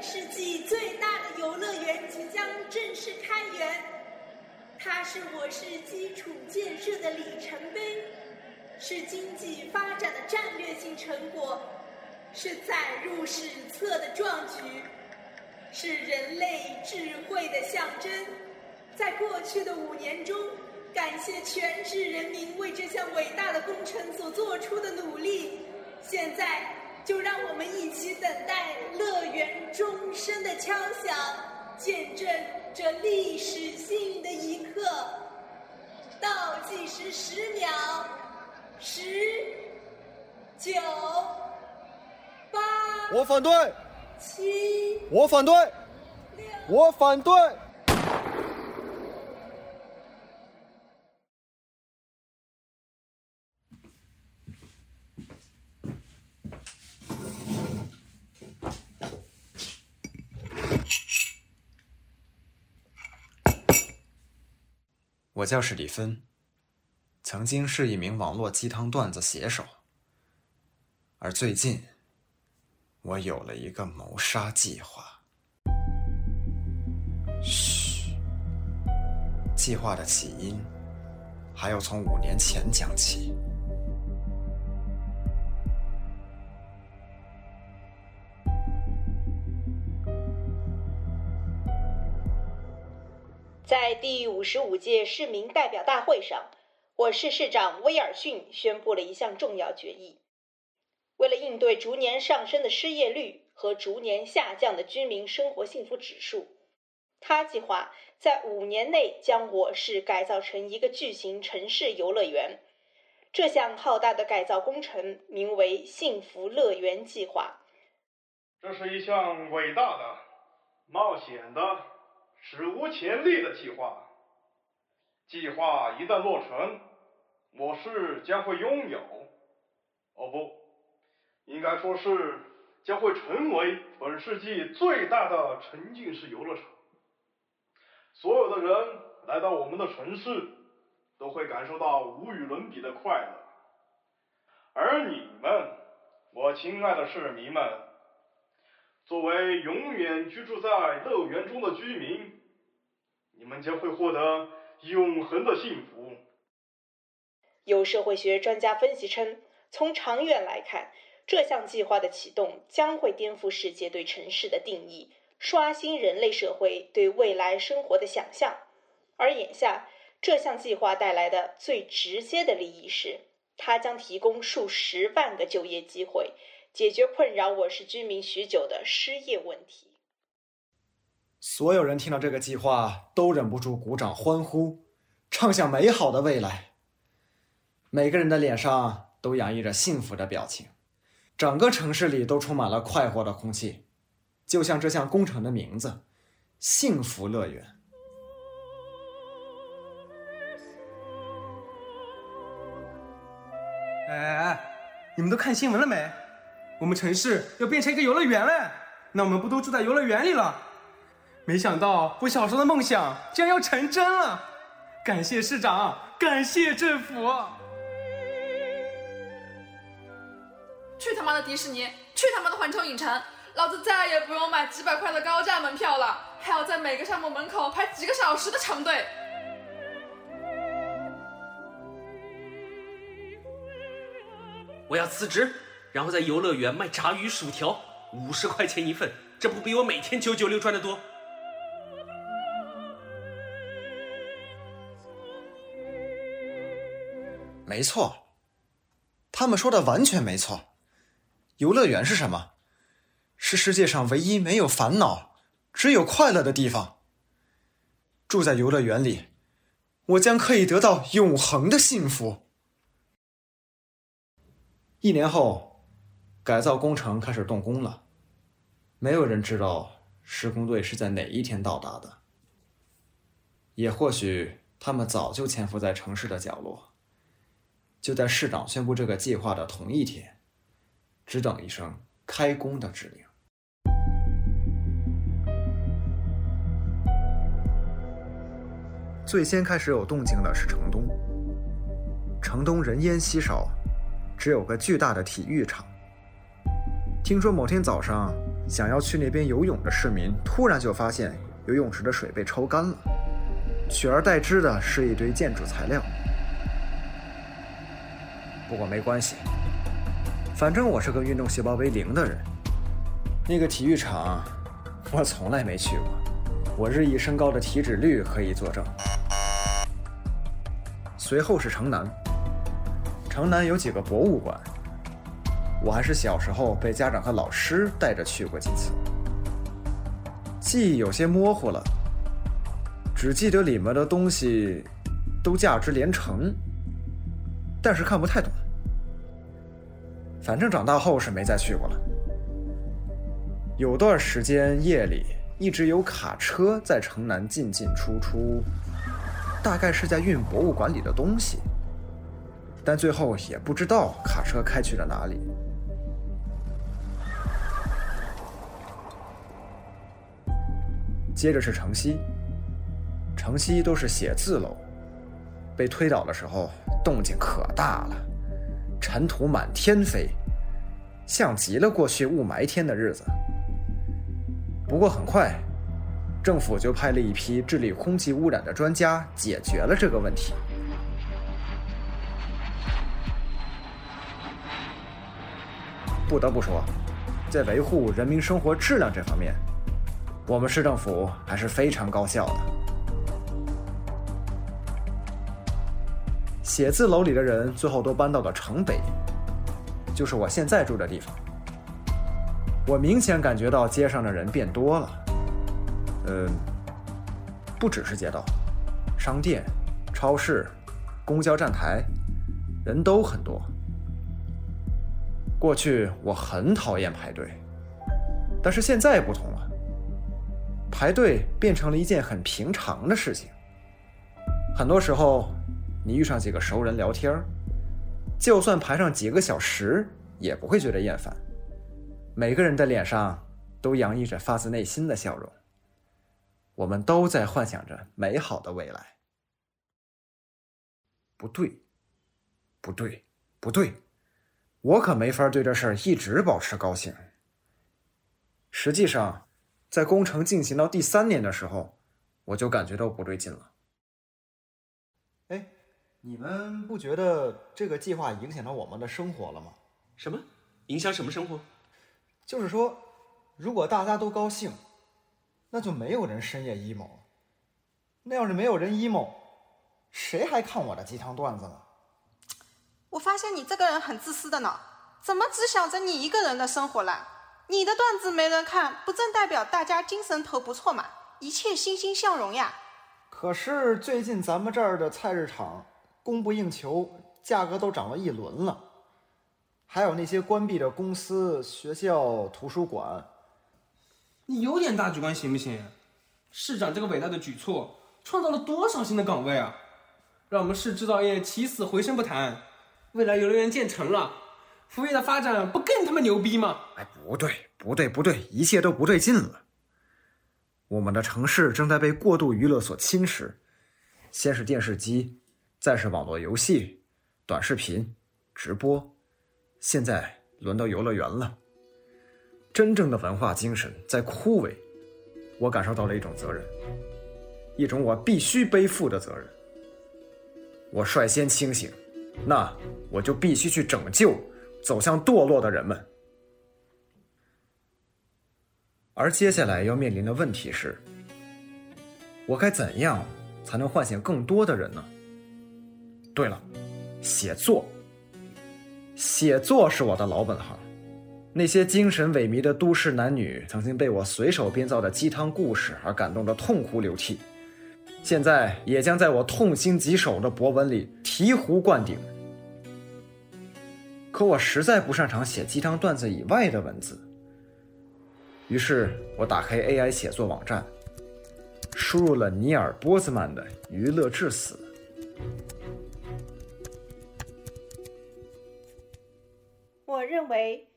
世纪最大的游乐园即将正式开园，它是我市基础建设的里程碑，是经济发展的战略性成果，是载入史册的壮举，是人类智慧的象征。在过去的五年中，感谢全市人民为这项伟大的工程所做出的努力。现在。就让我们一起等待乐园钟声的敲响，见证这历史性的一刻。倒计时十秒，十、九、八。我反对。七。我反对。六。我反对。我叫史蒂芬，曾经是一名网络鸡汤段子写手，而最近，我有了一个谋杀计划。嘘，计划的起因还要从五年前讲起。在第五十五届市民代表大会上，我市市长威尔逊宣布了一项重要决议。为了应对逐年上升的失业率和逐年下降的居民生活幸福指数，他计划在五年内将我市改造成一个巨型城市游乐园。这项浩大的改造工程名为“幸福乐园计划”。这是一项伟大的、冒险的。史无前例的计划。计划一旦落成，我市将会拥有，哦不，应该说是将会成为本世纪最大的沉浸式游乐场。所有的人来到我们的城市，都会感受到无与伦比的快乐。而你们，我亲爱的市民们。作为永远居住在乐园中的居民，你们将会获得永恒的幸福。有社会学专家分析称，从长远来看，这项计划的启动将会颠覆世界对城市的定义，刷新人类社会对未来生活的想象。而眼下，这项计划带来的最直接的利益是，它将提供数十万个就业机会。解决困扰我市居民许久的失业问题。所有人听到这个计划，都忍不住鼓掌欢呼，畅想美好的未来。每个人的脸上都洋溢着幸福的表情，整个城市里都充满了快活的空气，就像这项工程的名字——幸福乐园。哎哎哎，你们都看新闻了没？我们城市要变成一个游乐园了，那我们不都住在游乐园里了？没想到我小时候的梦想竟然要成真了！感谢市长，感谢政府！去他妈的迪士尼，去他妈的环球影城！老子再也不用买几百块的高价门票了，还要在每个项目门口排几个小时的长队。我要辞职。然后在游乐园卖炸鱼薯条，五十块钱一份，这不比我每天九九六赚的多？没错，他们说的完全没错。游乐园是什么？是世界上唯一没有烦恼、只有快乐的地方。住在游乐园里，我将可以得到永恒的幸福。一年后。改造工程开始动工了，没有人知道施工队是在哪一天到达的，也或许他们早就潜伏在城市的角落，就在市长宣布这个计划的同一天，只等一声开工的指令。最先开始有动静的是城东，城东人烟稀少，只有个巨大的体育场。听说某天早上，想要去那边游泳的市民突然就发现游泳池的水被抽干了，取而代之的是一堆建筑材料。不过没关系，反正我是个运动细胞为零的人。那个体育场，我从来没去过，我日益升高的体脂率可以作证。随后是城南，城南有几个博物馆，我还是小时候被家长和老师带着去过几次，记忆有些模糊了，只记得里面的东西都价值连城，但是看不太懂。反正长大后是没再去过了。有段时间夜里一直有卡车在城南进进出出。大概是在运博物馆里的东西，但最后也不知道卡车开去了哪里。接着是城西，城西都是写字楼，被推倒的时候动静可大了，尘土满天飞，像极了过去雾霾天的日子。不过很快。政府就派了一批治理空气污染的专家，解决了这个问题。不得不说，在维护人民生活质量这方面，我们市政府还是非常高效的。写字楼里的人最后都搬到了城北，就是我现在住的地方。我明显感觉到街上的人变多了。嗯，不只是街道、商店、超市、公交站台，人都很多。过去我很讨厌排队，但是现在不同了，排队变成了一件很平常的事情。很多时候，你遇上几个熟人聊天就算排上几个小时，也不会觉得厌烦。每个人的脸上都洋溢着发自内心的笑容。我们都在幻想着美好的未来。不对，不对，不对，我可没法对这事儿一直保持高兴。实际上，在工程进行到第三年的时候，我就感觉到不对劲了。哎，你们不觉得这个计划影响到我们的生活了吗？什么？影响什么生活？就是说，如果大家都高兴。那就没有人深夜 emo，那要是没有人 emo，谁还看我的鸡汤段子呢？我发现你这个人很自私的呢，怎么只想着你一个人的生活了？你的段子没人看，不正代表大家精神头不错嘛？一切欣欣向荣呀！可是最近咱们这儿的菜市场供不应求，价格都涨了一轮了，还有那些关闭的公司、学校、图书馆。你有点大局观行不行？市长这个伟大的举措，创造了多少新的岗位啊！让我们市制造业起死回生不谈，未来游乐园建成了，服务业的发展不更他妈牛逼吗？哎，不对，不对，不对，一切都不对劲了。我们的城市正在被过度娱乐所侵蚀，先是电视机，再是网络游戏、短视频、直播，现在轮到游乐园了。真正的文化精神在枯萎，我感受到了一种责任，一种我必须背负的责任。我率先清醒，那我就必须去拯救走向堕落的人们。而接下来要面临的问题是，我该怎样才能唤醒更多的人呢？对了，写作，写作是我的老本行。那些精神萎靡的都市男女，曾经被我随手编造的鸡汤故事而感动得痛哭流涕，现在也将在我痛心疾首的博文里醍醐灌顶。可我实在不擅长写鸡汤段子以外的文字，于是我打开 AI 写作网站，输入了尼尔·波兹曼的《娱乐至死》。我认为。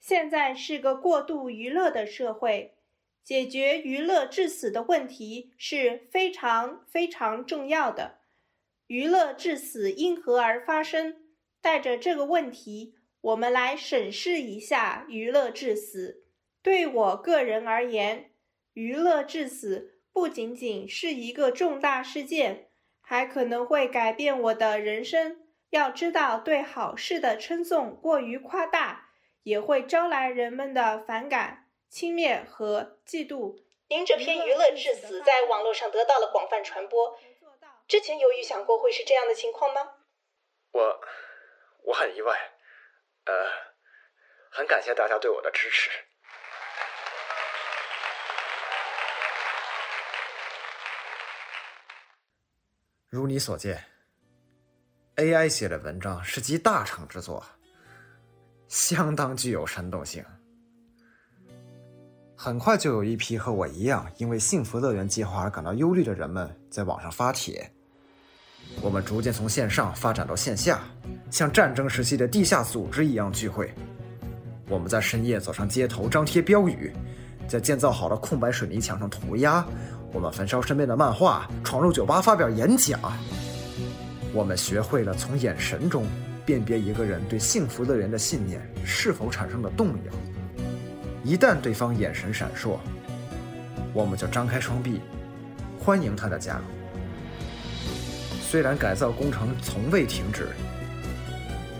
现在是个过度娱乐的社会，解决娱乐致死的问题是非常非常重要的。娱乐致死因何而发生？带着这个问题，我们来审视一下娱乐致死。对我个人而言，娱乐至死不仅仅是一个重大事件，还可能会改变我的人生。要知道，对好事的称颂过于夸大，也会招来人们的反感、轻蔑和嫉妒。您这篇娱乐至死在网络上得到了广泛传播，之前有预想过会是这样的情况吗？我我很意外，呃，很感谢大家对我的支持。如你所见，AI 写的文章是集大成之作，相当具有煽动性。很快就有一批和我一样因为幸福乐园计划而感到忧虑的人们在网上发帖。我们逐渐从线上发展到线下，像战争时期的地下组织一样聚会。我们在深夜走上街头，张贴标语，在建造好的空白水泥墙上涂鸦。我们焚烧身边的漫画，闯入酒吧发表演讲。我们学会了从眼神中辨别一个人对幸福乐园的信念是否产生了动摇。一旦对方眼神闪烁，我们就张开双臂，欢迎他的加入。虽然改造工程从未停止，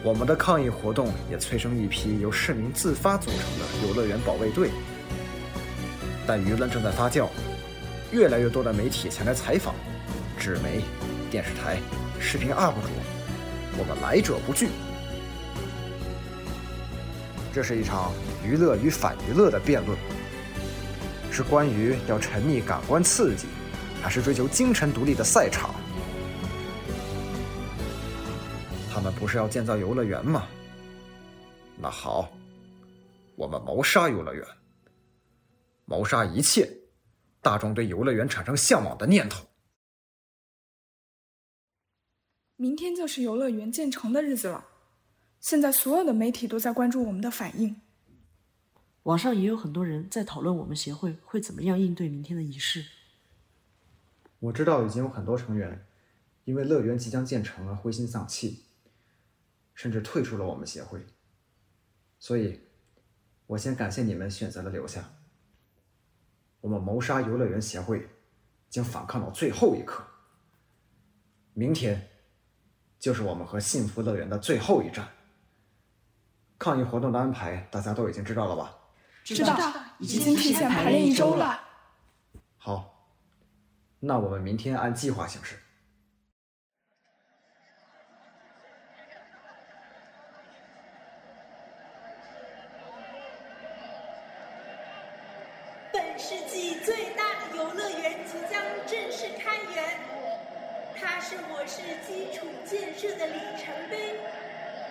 我们的抗议活动也催生一批由市民自发组成的游乐园保卫队。但舆论正在发酵。越来越多的媒体前来采访，纸媒、电视台、视频 UP 主，我们来者不拒。这是一场娱乐与反娱乐的辩论，是关于要沉溺感官刺激，还是追求精神独立的赛场。他们不是要建造游乐园吗？那好，我们谋杀游乐园，谋杀一切。大众对游乐园产生向往的念头。明天就是游乐园建成的日子了，现在所有的媒体都在关注我们的反应。网上也有很多人在讨论我们协会会怎么样应对明天的仪式。我知道已经有很多成员因为乐园即将建成而灰心丧气，甚至退出了我们协会。所以，我先感谢你们选择了留下。我们谋杀游乐园协会，将反抗到最后一刻。明天，就是我们和幸福乐园的最后一站。抗议活动的安排，大家都已经知道了吧？知道，已经提前排练一周了。好，那我们明天按计划行事。世纪最大的游乐园即将正式开园，它是基础建设的里程碑，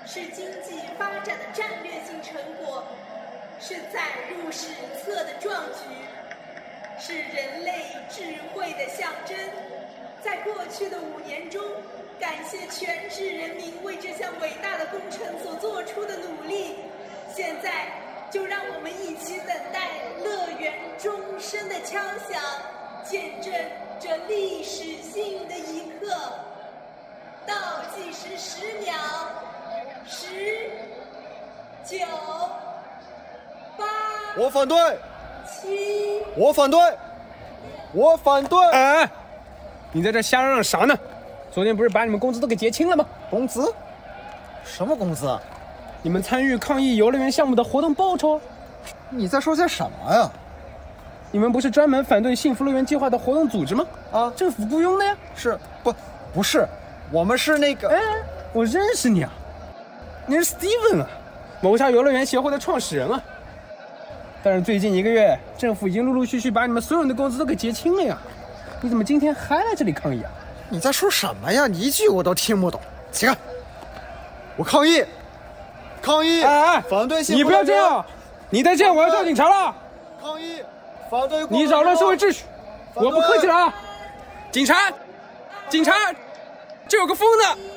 是经济发展的战略性成果，是载入史册的壮举，是人类智慧的象征。在过去的五年中，感谢全市人民为这项伟大的工程所做出的努力。现在。就让我们一起等待乐园钟声的敲响，见证这历史性的一刻。倒计时十秒，十、九、八。我反对。七。我反对。我反对。哎，你在这瞎嚷嚷啥呢？昨天不是把你们工资都给结清了吗？工资？什么工资？你们参与抗议游乐园项目的活动报酬？你在说些什么呀？你们不是专门反对幸福乐园计划的活动组织吗？啊，政府雇佣的呀？是不？不是，我们是那个……哎，我认识你啊，你是 Steven 啊，谋杀游乐园协会的创始人啊。但是最近一个月，政府已经陆陆续续把你们所有人的工资都给结清了呀。你怎么今天还来这里抗议啊？你在说什么呀？你一句我都听不懂。起开！我抗议！抗议！哎哎，反对！你不要这样，你再这样我要叫警察了。抗议！反对！你扰乱社会秩序，我不客气了啊！警察，警察，这有个疯子！